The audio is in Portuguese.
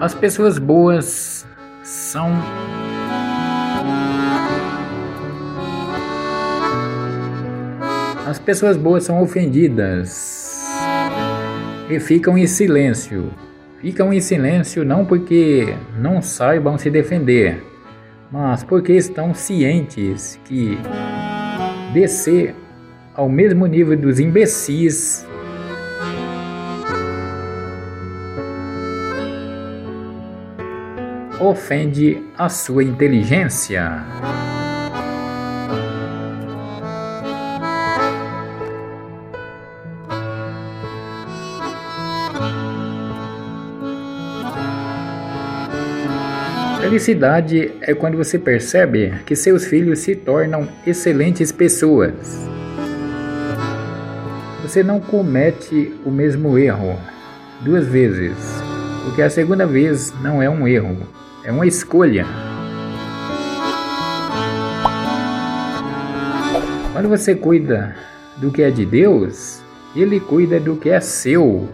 As pessoas boas são As pessoas boas são ofendidas e ficam em silêncio. Ficam em silêncio não porque não saibam se defender, mas porque estão cientes que descer ao mesmo nível dos imbecis ofende a sua inteligência. Felicidade é quando você percebe que seus filhos se tornam excelentes pessoas. Você não comete o mesmo erro duas vezes, porque a segunda vez não é um erro, é uma escolha. Quando você cuida do que é de Deus, Ele cuida do que é seu.